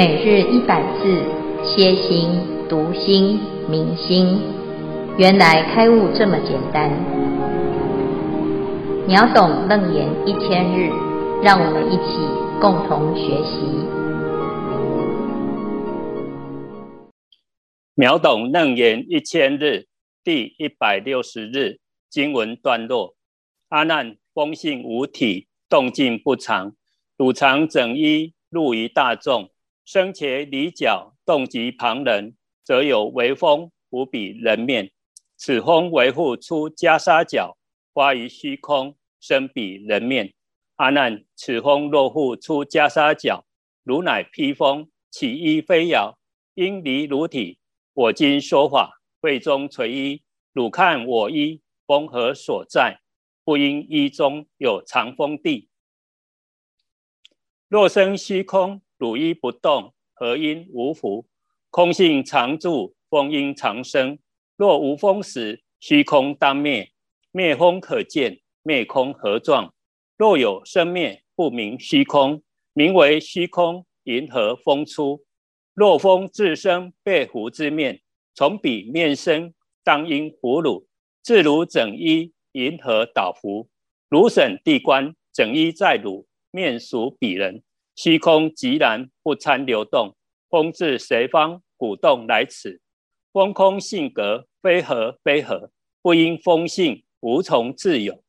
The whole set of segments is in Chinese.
每日一百字，歇心、读心、明心，原来开悟这么简单。秒懂楞严一千日，让我们一起共同学习。秒懂楞严一千日第一百六十日经文段落：阿难，风性无体，动静不常，汝常整衣，入于大众。生且离角，动及旁人，则有微风拂彼人面。此风为护出袈裟角，发于虚空，生彼人面。阿难，此风若复出袈裟角，如乃披风，起衣飞摇，应离如体。我今说法，会中垂衣，汝看我衣，风何所在？不应衣中有藏风地。若生虚空。汝衣不动，何因无拂？空性常住，风应常生。若无风时，虚空当灭。灭风可见，灭空何状？若有生灭，不明虚空，名为虚空。云何风出？若风自生被拂之面，从彼面生，当应拂汝。自汝整衣，云何倒拂？汝审地观，整衣在汝面属彼人。虚空寂然不参流动，风自随方鼓动来此。风空性格非和非和，不因风性无从自有。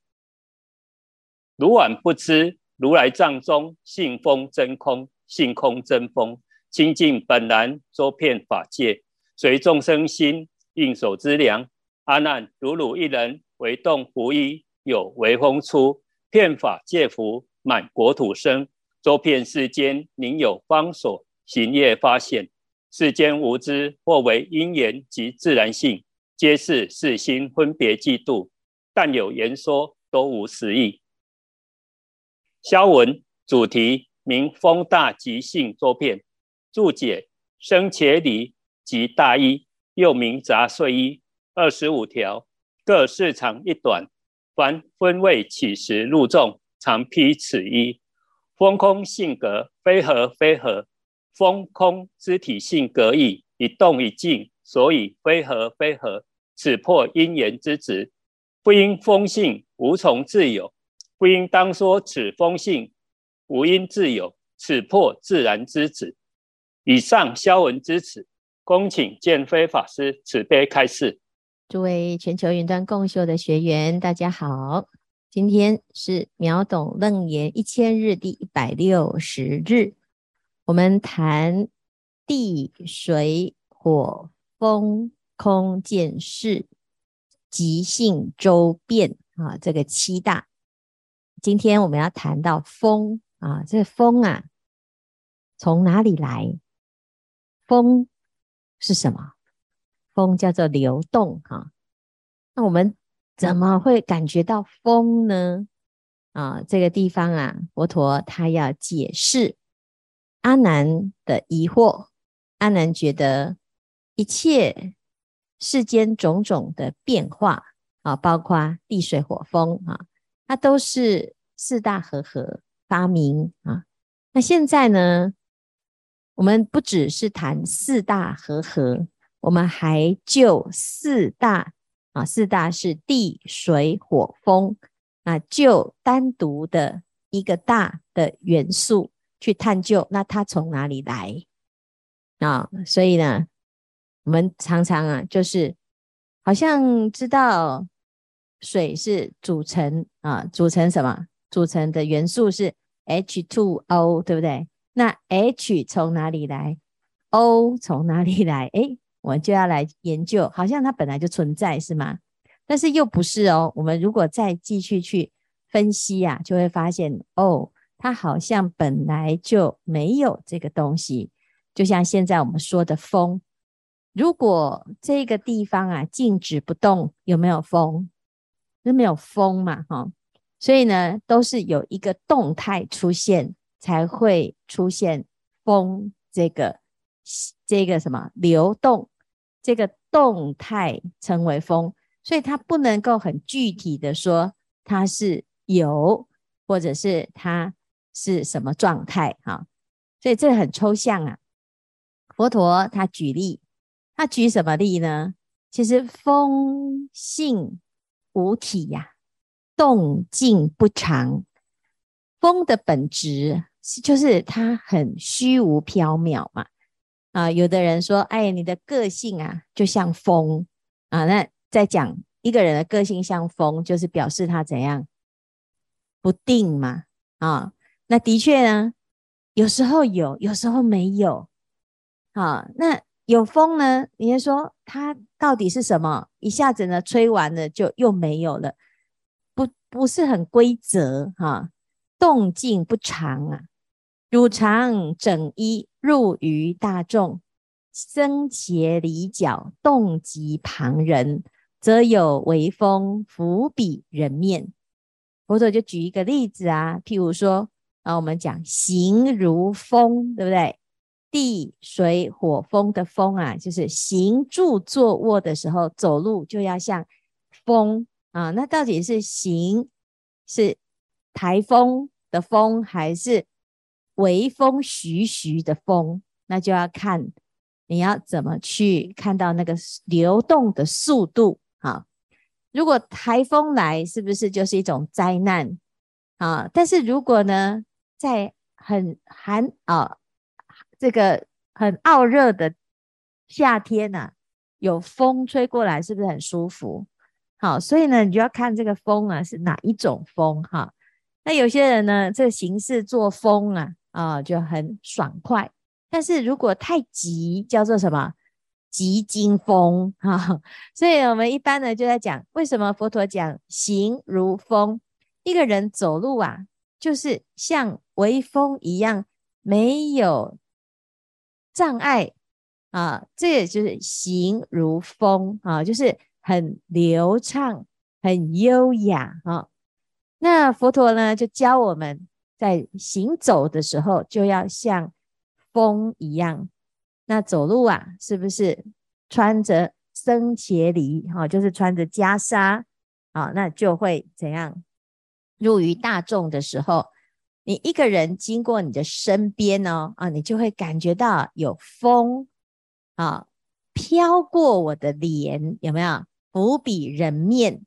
汝晚不知，如来藏中性风真空，性空真风，清净本然，周遍法界，随众生心应手之量。阿难，如汝一人为动拂衣，有微风出，遍法界福，满国土生。周遍世间，宁有方所行业发现？世间无知，或为因缘及自然性，皆是世心分别计度。但有言说，都无实义。消文主题名风大即性周遍，注解生且离即大衣，又名杂碎衣，二十五条，各四长一短。凡分位起时入众，常披此衣。风空性格非和非和，风空之体性格异，一动一静，所以非和非和。此破因缘之执，不因风性无从自有，不应当说此风性无因自有，此破自然之执。以上消文支持，恭请见辉法师慈悲开示。诸位全球云端共修的学员，大家好。今天是秒懂楞严一千日第一百六十日，我们谈地水火风空见识即性周遍啊，这个七大。今天我们要谈到风啊，这风啊，从哪里来？风是什么？风叫做流动哈。那我们。怎么会感觉到风呢？啊，这个地方啊，佛陀他要解释阿难的疑惑。阿难觉得一切世间种种的变化啊，包括地水火风啊，它都是四大和合发明啊。那现在呢，我们不只是谈四大和合，我们还就四大。啊，四大是地水火风，那就单独的一个大的元素去探究，那它从哪里来啊？所以呢，我们常常啊，就是好像知道水是组成啊，组成什么？组成的元素是 H2O，对不对？那 H 从哪里来？O 从哪里来？诶我们就要来研究，好像它本来就存在，是吗？但是又不是哦。我们如果再继续去分析啊，就会发现哦，它好像本来就没有这个东西。就像现在我们说的风，如果这个地方啊静止不动，有没有风？就没有风嘛，哈、哦。所以呢，都是有一个动态出现，才会出现风这个这个什么流动。这个动态称为风，所以它不能够很具体的说它是有，或者是它是什么状态哈，所以这很抽象啊。佛陀他举例，他举什么例呢？其实风性无体呀、啊，动静不常。风的本质就是它很虚无缥缈嘛。啊，有的人说，哎，你的个性啊，就像风啊。那在讲一个人的个性像风，就是表示他怎样不定嘛。啊，那的确呢，有时候有，有时候没有。啊，那有风呢？你是说它到底是什么？一下子呢，吹完了就又没有了，不不是很规则哈、啊，动静不常啊。汝常整衣入于大众，僧伽离脚，动及旁人，则有微风拂彼人面。佛陀就举一个例子啊，譬如说啊，我们讲行如风，对不对？地水火风的风啊，就是行住坐卧的时候，走路就要像风啊。那到底是行是台风的风，还是微风徐徐的风？那就要看你要怎么去看到那个流动的速度啊。如果台风来，是不是就是一种灾难啊？但是如果呢，在很寒啊。这个很傲热的夏天呐、有风吹过来，是不是很舒服？好，所以呢，你就要看这个风啊是哪一种风哈。那有些人呢，这个行事作风啊啊就很爽快，但是如果太急，叫做什么急惊风哈。所以我们一般呢就在讲，为什么佛陀讲行如风？一个人走路啊，就是像微风一样，没有。障碍啊，这也就是行如风啊，就是很流畅、很优雅啊。那佛陀呢，就教我们在行走的时候，就要像风一样。那走路啊，是不是穿着僧伽梨哈，就是穿着袈裟啊，那就会怎样？入于大众的时候。你一个人经过你的身边哦，啊，你就会感觉到有风啊飘过我的脸，有没有？拂彼人面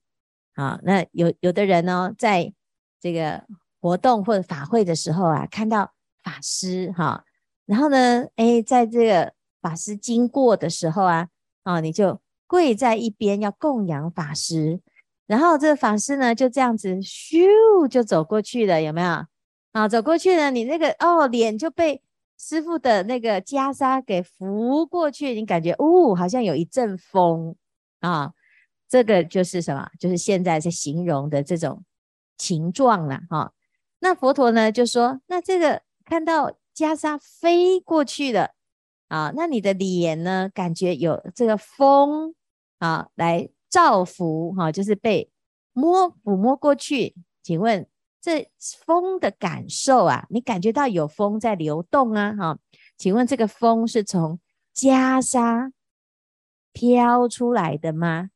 啊，那有有的人呢，在这个活动或者法会的时候啊，看到法师哈，然后呢，哎，在这个法师经过的时候啊，啊，你就跪在一边要供养法师，然后这个法师呢就这样子咻就走过去了，有没有？啊，走过去呢，你那个哦，脸就被师父的那个袈裟给拂过去，你感觉哦，好像有一阵风啊，这个就是什么？就是现在在形容的这种情状了哈。那佛陀呢就说，那这个看到袈裟飞过去了啊，那你的脸呢，感觉有这个风啊来照拂哈，就是被摸抚摸过去，请问？这风的感受啊，你感觉到有风在流动啊？哈，请问这个风是从袈裟飘出来的吗？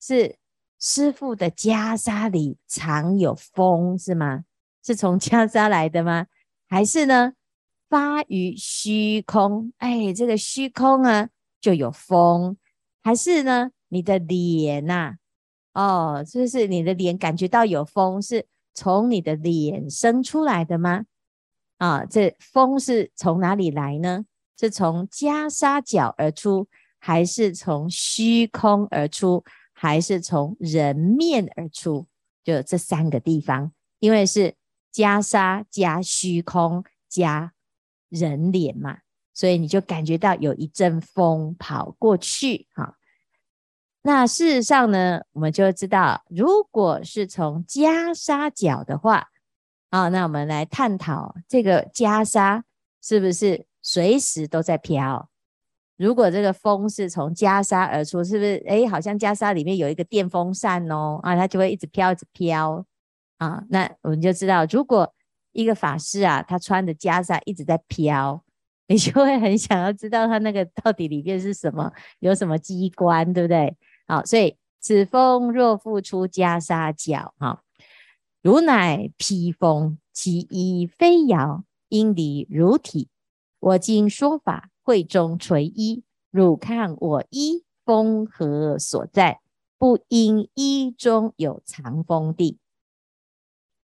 是师傅的袈裟里藏有风是吗？是从袈裟 来的吗？还是呢，发于虚空？哎，这个虚空啊就有风，还是呢，你的脸呐？哦，就是你的脸感觉到有风是？从你的脸生出来的吗？啊，这风是从哪里来呢？是从袈裟角而出，还是从虚空而出，还是从人面而出？就这三个地方，因为是袈裟加虚空加人脸嘛，所以你就感觉到有一阵风跑过去，哈。那事实上呢，我们就知道，如果是从袈裟角的话，啊，那我们来探讨这个袈裟是不是随时都在飘？如果这个风是从袈裟而出，是不是？哎，好像袈裟里面有一个电风扇哦，啊，它就会一直飘，一直飘啊。那我们就知道，如果一个法师啊，他穿的袈裟一直在飘，你就会很想要知道他那个到底里面是什么，有什么机关，对不对？好，所以此风若复出袈裟角，哈，如乃披风，其衣飞摇，应离如体。我今说法，会中垂衣，汝看我衣风何所在？不因衣中有藏风地。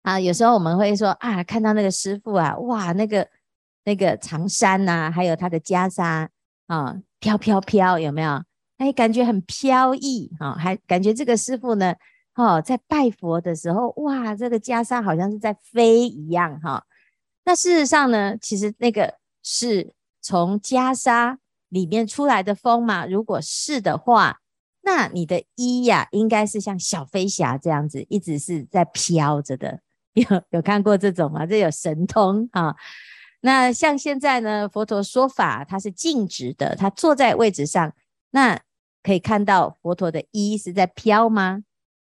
啊，有时候我们会说啊，看到那个师傅啊，哇，那个那个长衫呐、还有他的袈裟啊，飘飘飘，有没有？哎，感觉很飘逸啊，还感觉这个师傅呢，哦，在拜佛的时候，哇，这个袈裟好像是在飞一样哈、那事实上呢，其实那个是从袈裟里面出来的风嘛。如果是的话，那你的衣呀、应该是像小飞侠这样子，一直是在飘着的。有有看过这种吗？这有神通啊。那像现在呢，佛陀说法，它是静止的，他坐在位置上，那可以看到佛陀的衣是在飘吗？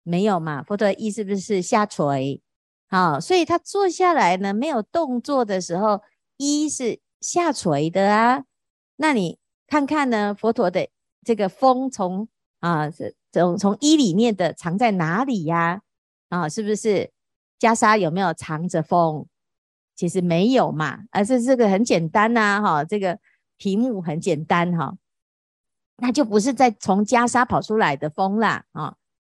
没有嘛，佛陀的衣是不是下垂？好，所以他坐下来呢，没有动作的时候，衣是下垂的啊。那你看看呢，佛陀的这个风从啊，从从衣里面的藏在哪里呀？啊，是不是？袈裟有没有藏着风？其实没有嘛，而是这个很简单呐，哈，这个题目很简单哈，那就不是在从袈裟跑出来的风啦，啊，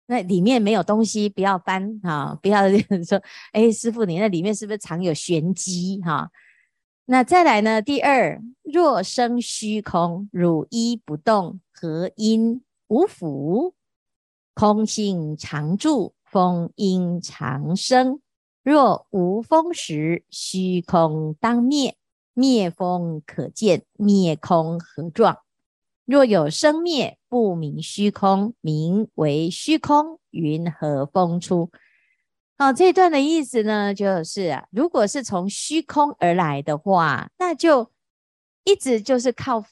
那里面没有东西，不要翻啊，不要说，哎，师傅你那里面是不是藏有玄机哈？那再来呢？第二，若生虚空，汝一不动，何因无福？空性常住。风应常生，若无风时，虚空当灭。灭风可见，灭空何状？若有生灭，不明虚空，名为虚空，云何风出？好，这段的意思呢，就是啊，如果是从虚空而来的话，那就一直就是靠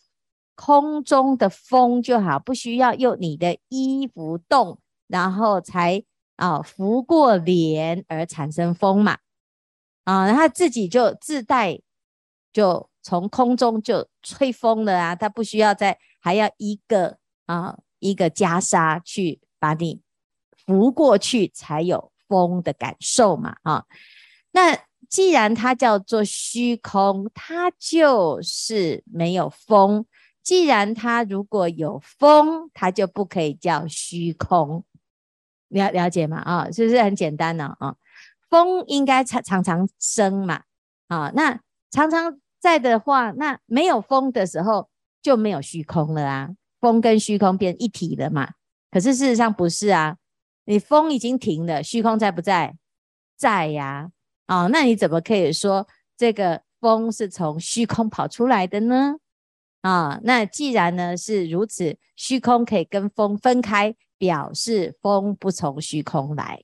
空中的风就好，不需要用你的衣服动，然后才。啊，拂过脸而产生风嘛，啊，然后自己就自带，就从空中就吹风了啊，他不需要再还要一个啊一个袈裟去把你拂过去才有风的感受嘛，啊，那既然它叫做虚空，它就是没有风；既然它如果有风，它就不可以叫虚空。了了解嘛？啊、是不是很简单呢？啊、哦，风应该常常常生嘛，啊、那常常在的话，那没有风的时候就没有虚空了啊，风跟虚空变一体了嘛。可是事实上不是啊，你风已经停了，虚空在不在？在呀，啊、哦，那你怎么可以说这个风是从虚空跑出来的呢？啊、那既然呢是如此，虚空可以跟风分开。表示风不从虚空来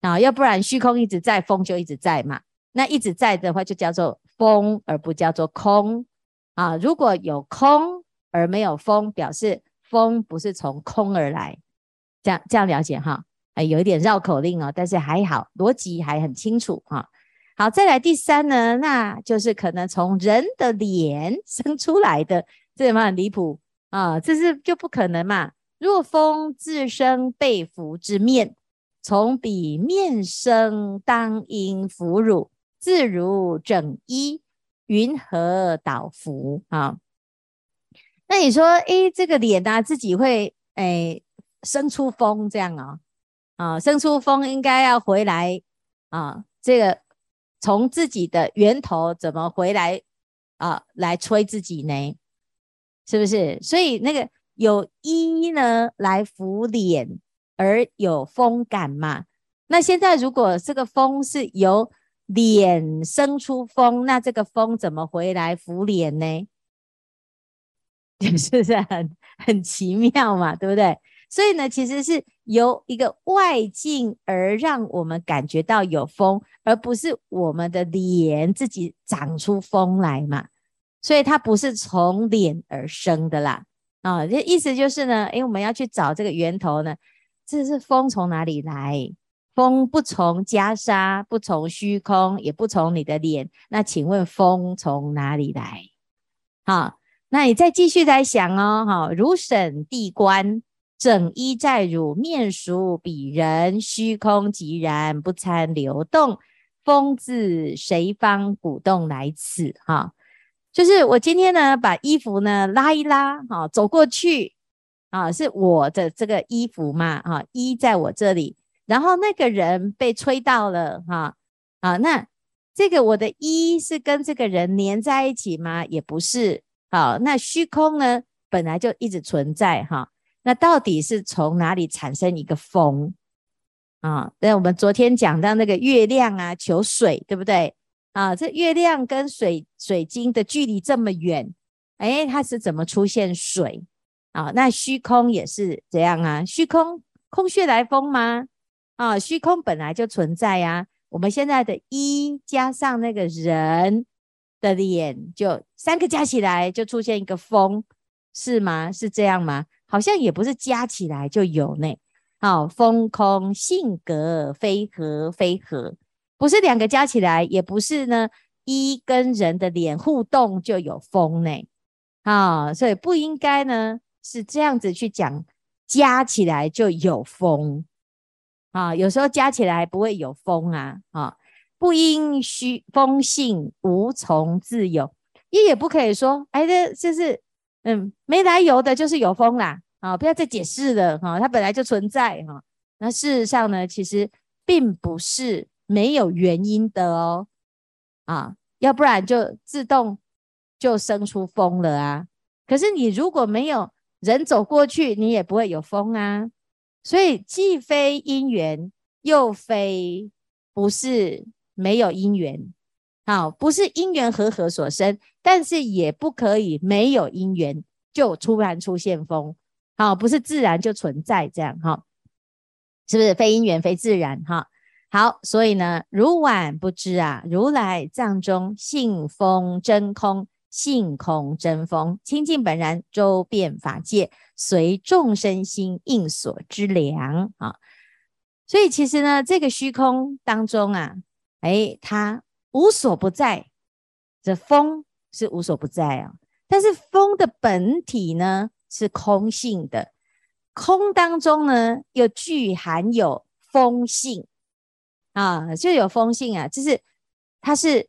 啊，要不然虚空一直在，风就一直在嘛。那一直在的话，就叫做风，而不叫做空啊。如果有空而没有风，表示风不是从空而来。这样这样了解哈？哎，有一点绕口令哦，但是还好，逻辑还很清楚哈。好，再来第三呢，那就是可能从人的脸 生出来的，这有没有很离谱啊？这是就不可能嘛。若风自生被拂之面，从彼面生，当应拂汝，自如整衣，云何倒拂啊？那你说，诶，这个脸啊，自己会诶生出风这样啊？啊，生出风应该要回来啊？这个从自己的源头怎么回来啊？来吹自己呢？是不是？所以那个。有衣呢来拂脸而有风感嘛？那现在如果这个风是由脸生出风，那这个风怎么回来拂脸呢？是不是很很奇妙嘛？对不对？所以呢，其实是由一个外境而让我们感觉到有风，而不是我们的脸自己长出风来嘛。所以它不是从脸而生的啦。啊，这意思就是呢，诶，我们要去找这个源头呢。这是风从哪里来？风不从袈裟，不从虚空，也不从你的脸。那请问风从哪里来？好，那你再继续再想哦。好，汝审地观，整衣在汝面熟，比人，虚空寂然不参流动，风自谁方鼓动来此？哈。就是我今天呢，把衣服呢拉一拉，哈，走过去，啊，是我的这个衣服嘛，哈，衣在我这里，然后那个人被吹到了，哈，啊，那这个我的衣是跟这个人粘在一起吗？也不是，好，那虚空呢，本来就一直存在，哈，那到底是从哪里产生一个风？啊，那我们昨天讲到那个月亮啊，求水，对不对？啊，这月亮跟水水晶的距离这么远，哎，它是怎么出现水？啊，那虚空也是这样啊，虚空空穴来风吗？啊，虚空本来就存在呀。我们现在的一加上那个人的脸，就三个加起来就出现一个风，是吗？是这样吗？好像也不是加起来就有呢。好，风空性格非合非合。不是两个加起来，也不是呢，一跟人的脸互动就有风呢，啊，所以不应该呢是这样子去讲，加起来就有风，啊，有时候加起来不会有风啊，啊，不应虚风性无从自有，也也不可以说，哎，这就是嗯没来由的，就是有风啦，啊，不要再解释了，哈，它本来就存在，哈，那事实上呢，其实并不是。没有原因的哦，啊，要不然就自动就生出风了啊。可是你如果没有人走过去，你也不会有风啊。所以既非因缘，又非不是没有因缘，好，不是因缘和合所生，但是也不可以没有因缘就突然出现风，好，不是自然就存在这样哈，是不是非因缘非自然哈？好，所以呢，如晚不知啊，如来藏中性风真空，性空真风，清净本然，周遍法界，随众生心应所知量啊。所以其实呢，这个虚空当中啊，哎，它无所不在，这风是无所不在啊。但是风的本体呢是空性的，空当中呢又具含有风性。啊，就有风性啊，就是它是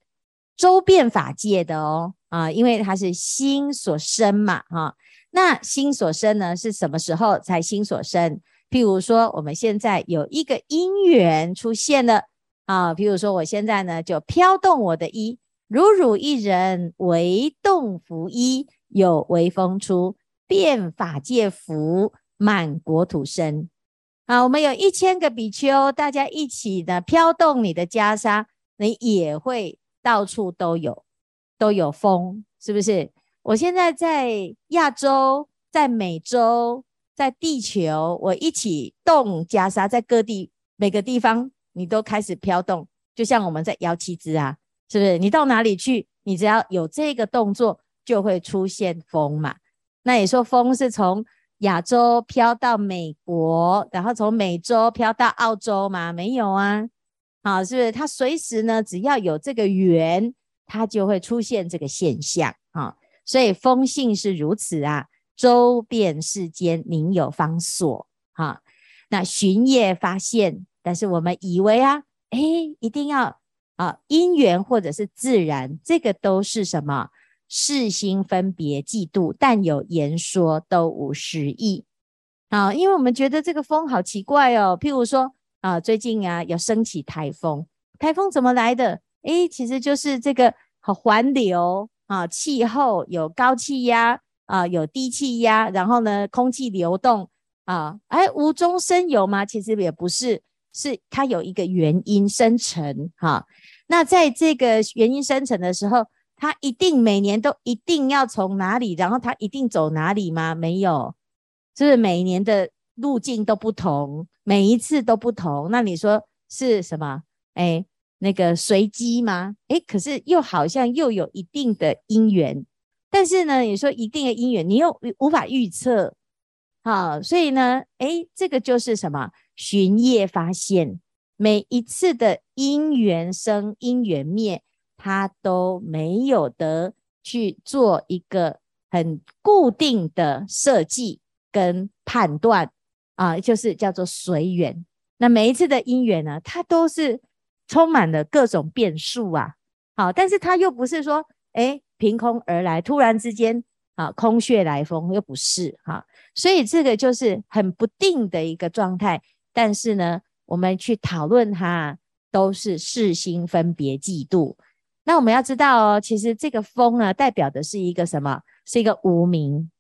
周遍法界的哦，啊，因为它是心所生嘛，哈、啊，那心所生呢，是什么时候才心所生？譬如说，我们现在有一个因缘出现了，啊，譬如说，我现在呢就飘动我的衣，如汝一人为动拂衣，有微风出，遍法界拂，满国土生。啊，我们有一千个比丘，大家一起的飘动你的袈裟，你也会到处都有，都有风，是不是？我现在在亚洲，在美洲，在地球，我一起动袈裟，在各地每个地方，你都开始飘动，就像我们在摇旗子啊，是不是？你到哪里去，你只要有这个动作，就会出现风嘛。那你说风是从？亚洲飘到美国，然后从美洲飘到澳洲吗？没有啊，好，是不是？它随时呢，只要有这个缘，它就会出现这个现象啊。所以风性是如此啊，周遍世间，宁有方所啊。那寻夜发现，但是我们以为啊，哎，一定要啊因缘或者是自然，这个都是什么？世心分别计度，但有言说都无实义啊！因为我们觉得这个风好奇怪哦。譬如说啊，最近啊有升起台风，台风怎么来的？诶，其实就是这个好环流啊，气候有高气压啊，有低气压，然后呢，空气流动啊，哎，无中生有吗？其实也不是，是它有一个原因生成哈、那在这个原因生成的时候。他一定每年都一定要从哪里，然后他一定走哪里吗？没有，是不是每年的路径都不同，每一次都不同？那你说是什么？哎，那个随机吗？哎，可是又好像又有一定的因缘，但是呢，你说一定的因缘，你又无法预测，好，所以呢，哎，这个就是什么？寻业发现，每一次的因缘生，因缘灭。他都没有得去做一个很固定的设计跟判断啊，就是叫做随缘。那每一次的因缘呢，它都是充满了各种变数啊。好，但是它又不是说，哎，凭空而来，突然之间啊，空穴来风又不是哈、所以这个就是很不定的一个状态。但是呢，我们去讨论它，都是识心分别嫉妒。那我们要知道哦，其实这个风呢，代表的是一个什么？是一个无名。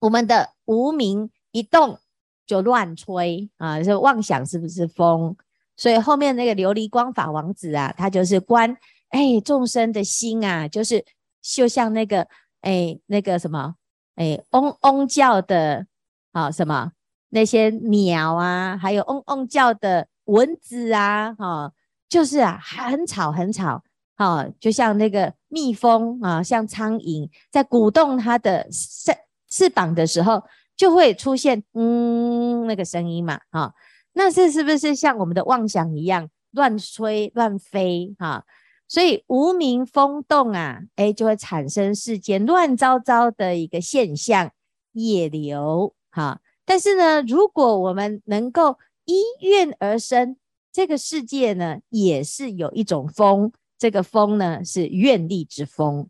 我们的无名一动就乱吹啊，就妄想是不是风？所以后面那个琉璃光法王子啊，他就是观哎众生的心啊，就是就像那个哎那个什么哎嗡嗡叫的啊什么。那些鸟啊，还有嗡嗡叫的蚊子啊，哈、哦，就是啊，很吵很吵，啊、就像那个蜜蜂啊，像苍蝇在鼓动它的翅翅膀的时候，就会出现嗯那个声音嘛，哈、那这是不是像我们的妄想一样乱吹乱飞哈、所以无明风动啊，哎，就会产生世间乱糟糟的一个现象，业流哈。但是呢，如果我们能够依愿而生，这个世界呢，也是有一种风，这个风呢是愿力之风。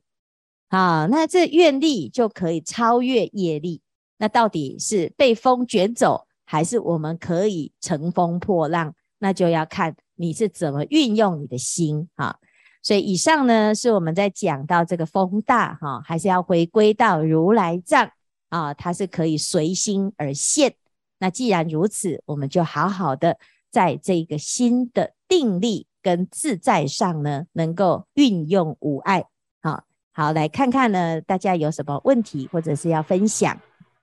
啊，那这愿力就可以超越业力。那到底是被风卷走，还是我们可以乘风破浪？那就要看你是怎么运用你的心哈。所以以上呢，是我们在讲到这个风大哈，还是要回归到如来藏。啊，它是可以随心而现。那既然如此，我们就好好的在这个心的定力跟自在上呢，能够运用无碍。好，好，来看看呢，大家有什么问题或者是要分享？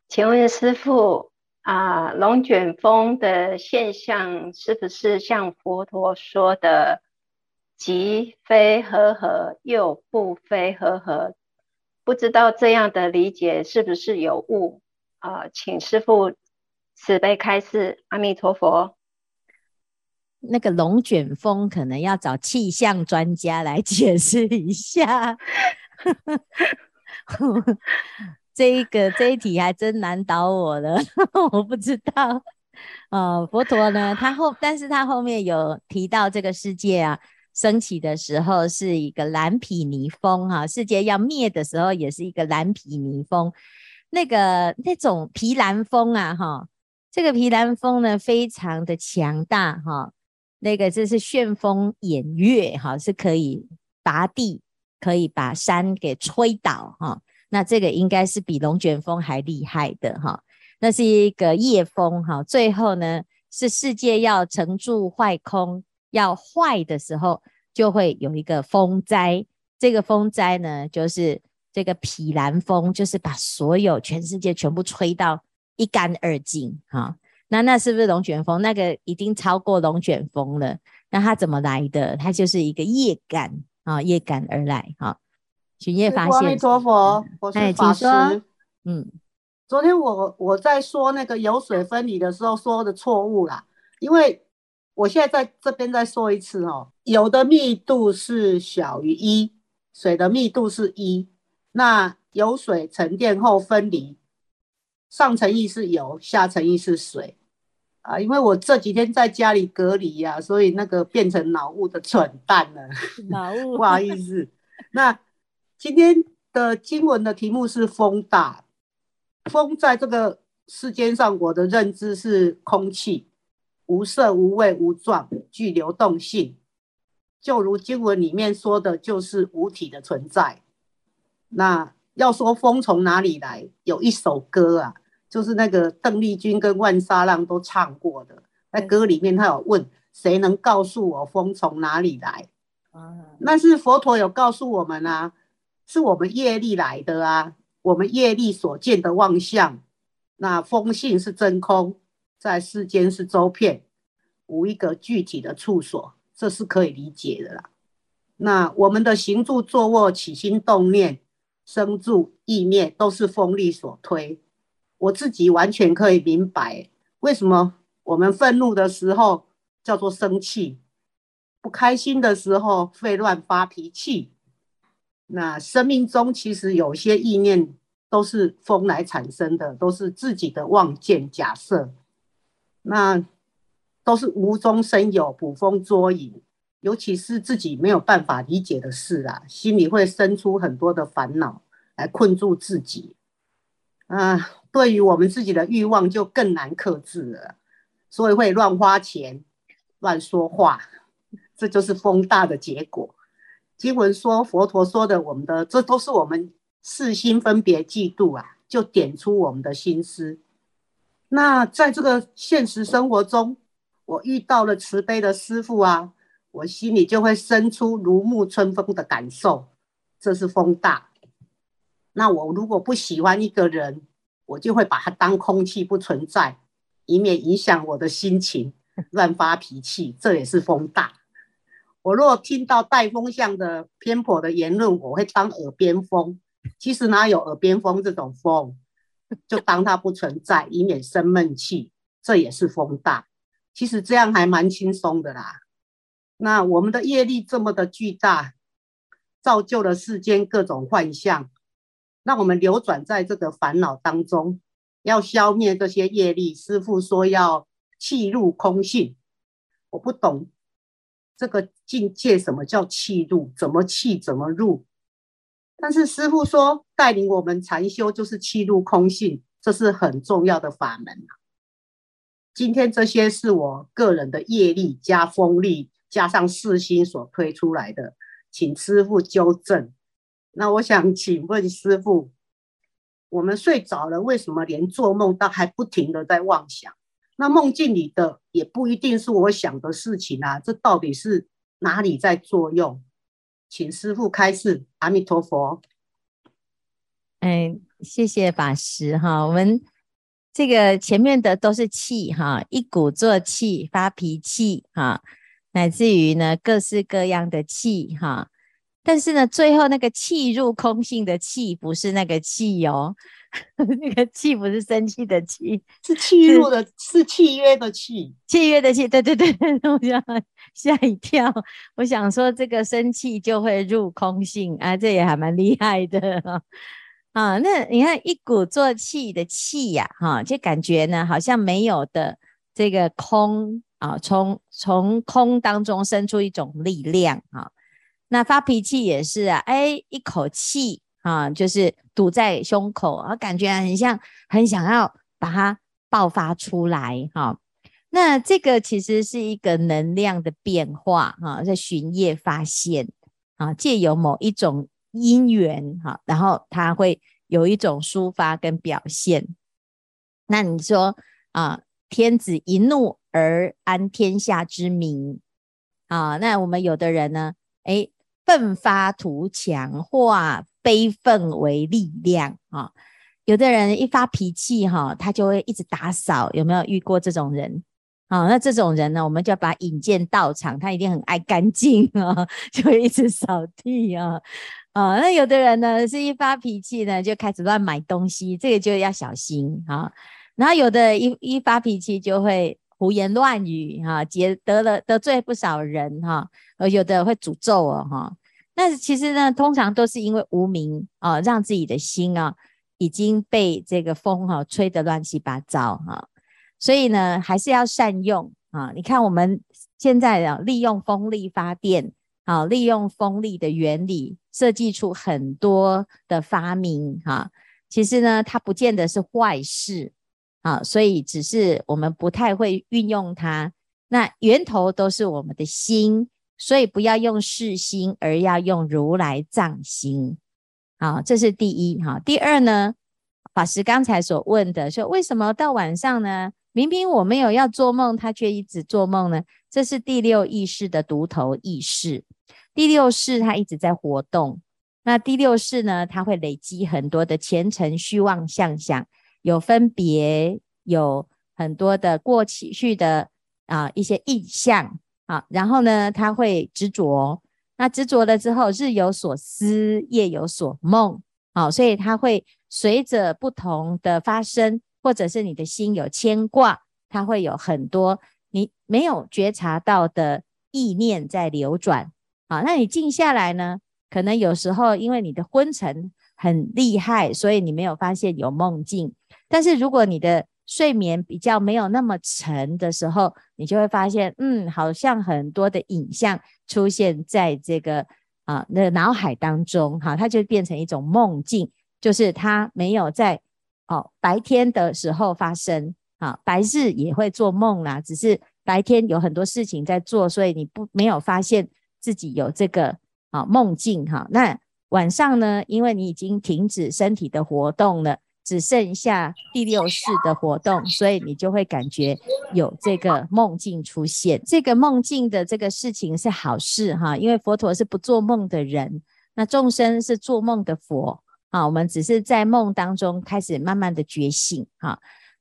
请问师父啊，龙卷风的现象是不是像佛陀说的，即非和合，又不非和合？不知道这样的理解是不是有误啊、请师父慈悲开示，阿弥陀佛。那个龙卷风可能要找气象专家来解释一下。这一个这一题还真难倒我了，我不知道。呃，佛陀呢？他后，但是他后面有提到这个世界啊。升起的时候是一个蓝毗尼风哈，世界要灭的时候也是一个蓝毗尼风，那个那种毗蓝风啊哈，这个毗蓝风呢非常的强大哈，那个这是旋风掩月哈，是可以拔地，可以把山给吹倒哈，那这个应该是比龙卷风还厉害的哈，那是一个夜风哈，最后呢是世界要成住坏空。要坏的时候，就会有一个风灾。这个风灾呢，就是这个毗蓝风，就是把所有全世界全部吹到一干二净。哈，那那是不是龙卷风？那个已经超过龙卷风了。那它怎么来的？它就是一个业感啊，业感而来。哈，巡夜发现。阿弥陀佛，我是法师。嗯，昨天我我在说那个油水分离的时候说的错误啦，因为。我现在在这边再说一次哦，油的密度是小于一，水的密度是一。那油水沉淀后分离，上层意是油，下层意是水啊。因为我这几天在家里隔离呀、啊，所以那个变成脑雾的蠢蛋了，脑雾，不好意思。那今天的经文的题目是风大，风在这个世间上，我的认知是空气。无色无味无状，具流动性，就如经文里面说的，就是无体的存在。那要说风从哪里来，有一首歌啊，就是那个邓丽君跟万沙浪都唱过的。在歌里面，他有问谁能告诉我风从哪里来？那是佛陀有告诉我们啊，是我们业力来的啊，我们业力所见的妄相。那风性是真空。在世间是周遍，无一个具体的处所，这是可以理解的啦。那我们的行住坐卧、起心动念、生住意念，都是风力所推。我自己完全可以明白，为什么我们愤怒的时候叫做生气，不开心的时候会乱发脾气。那生命中其实有些意念都是风来产生的，都是自己的妄见假设。那都是无中生有，捕风捉影。尤其是自己没有办法理解的事啊，心里会生出很多的烦恼来困住自己。啊，对于我们自己的欲望就更难克制了，所以会乱花钱、乱说话，这就是风大的结果。经文说，佛陀说的，我们的这都是我们四心分别嫉妒啊，就点出我们的心思。那在这个现实生活中，我遇到了慈悲的师父啊，我心里就会生出如沐春风的感受，这是风大。那我如果不喜欢一个人，我就会把它当空气不存在，以免影响我的心情，乱发脾气，这也是风大。我若听到带风向的偏颇的言论，我会当耳边风。其实哪有耳边风这种风，就当它不存在，以免生闷气，这也是风大。其实这样还蛮轻松的啦。那我们的业力这么的巨大，造就了世间各种幻象，那我们流转在这个烦恼当中，要消灭这些业力。师父说要契入空性，我不懂这个境界，什么叫契入？怎么契？怎么入？但是师父说带领我们禅修就是契入空性，这是很重要的法门。今天这些是我个人的业力加风力加上四心所推出来的，请师父纠正。那我想请问师父，我们睡着了，为什么连做梦都还不停的在妄想？那梦境里的也不一定是我想的事情啊，这到底是哪里在作用？请师父开示。阿弥陀佛。嗯，谢谢法师哈，我们。这个前面的都是气哈，一鼓作气发脾气哈，乃至于呢各式各样的气哈。但是呢，最后那个气入空性的气不是那个气哦，那个气不是生气的气，是气入的，是契约的契，契约的契。对对对，我想吓一跳，我想说这个生气就会入空性啊，这也还蛮厉害的。啊，那你看一鼓作气的气呀，哈，就感觉呢好像没有的这个空啊，从从空当中生出一种力量啊。那发脾气也是啊，哎，一口气啊，就是堵在胸口，啊，感觉很像很想要把它爆发出来哈。那这个其实是一个能量的变化哈，在巡夜发现啊，借由某一种。因缘哈，然后它会有一种抒发跟表现。那你说啊，天子一怒而安天下之民啊，那我们有的人呢，哎，奋发图强，化悲愤为力量啊。有的人一发脾气哈，他就会一直打扫。有没有遇过这种人？啊，那这种人呢，我们就要把引荐到场，他一定很爱干净啊，就会一直扫地啊。啊、哦，那有的人呢，是一发脾气呢，就开始乱买东西，这个就要小心啊。然后有的一一发脾气就会胡言乱语哈，结得了得罪不少人哈，呃，有的会诅咒哦哈。那其实呢，通常都是因为无明啊，让自己的心啊已经被这个风哈吹得乱七八糟哈。所以呢，还是要善用啊。你看我们现在啊，利用风力发电。好，利用风力的原理设计出很多的发明，哈，其实呢，它不见得是坏事，啊，所以只是我们不太会运用它。那源头都是我们的心，所以不要用世心，而要用如来藏心。好，这是第一，哈。第二呢，法师刚才所问的，说为什么到晚上呢？明明我没有要做梦，他却一直做梦呢？这是第六意识的独头意识。第六识它一直在活动，那第六识呢，它会累积很多的前尘虚妄相想，有分别，有很多的过去的啊一些意象啊，然后呢，他会执着，那执着了之后，日有所思，夜有所梦，好，所以他会随着不同的发生，或者是你的心有牵挂，他会有很多你没有觉察到的意念在流转。好，那你静下来呢？可能有时候因为你的昏沉很厉害，所以你没有发现有梦境。但是如果你的睡眠比较没有那么沉的时候，你就会发现，嗯，好像很多的影像出现在这个啊那脑海当中，哈，它就变成一种梦境，就是它没有在哦白天的时候发生，啊，白日也会做梦啦，只是白天有很多事情在做，所以你不没有发现自己有这个啊梦境哈。那晚上呢，因为你已经停止身体的活动了。只剩下第六识的活动，所以你就会感觉有这个梦境出现。这个梦境的这个事情是好事哈，因为佛陀是不做梦的人，那众生是做梦的佛啊。我们只是在梦当中开始慢慢的觉醒哈。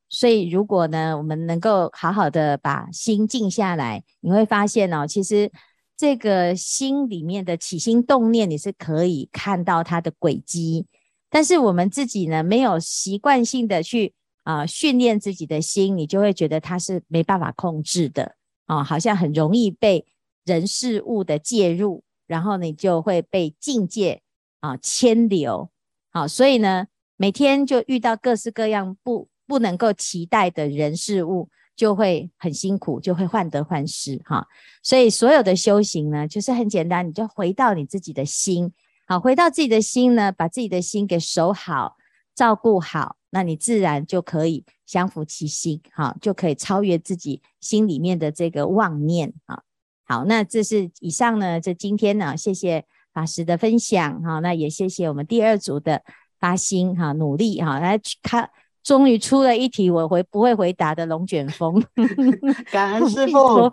所以如果呢，我们能够好好的把心静下来，你会发现哦，其实这个心里面的起心动念，你是可以看到它的轨迹。但是我们自己呢，没有习惯性的去啊、呃、训练自己的心，你就会觉得它是没办法控制的啊、好像很容易被人事物的介入，然后你就会被境界啊牵流啊，所以呢，每天就遇到各式各样不不能够期待的人事物，就会很辛苦，就会患得患失哈、所以所有的修行呢，就是很简单，你就回到你自己的心。好，回到自己的心呢，把自己的心给守好、照顾好，那你自然就可以降伏其心，好，就可以超越自己心里面的这个妄念啊。好，那这是以上呢，这今天呢，谢谢法师的分享，好，那也谢谢我们第二组的发心哈，努力哈，来看，终于出了一题我回不会回答的龙卷风，感恩师 父。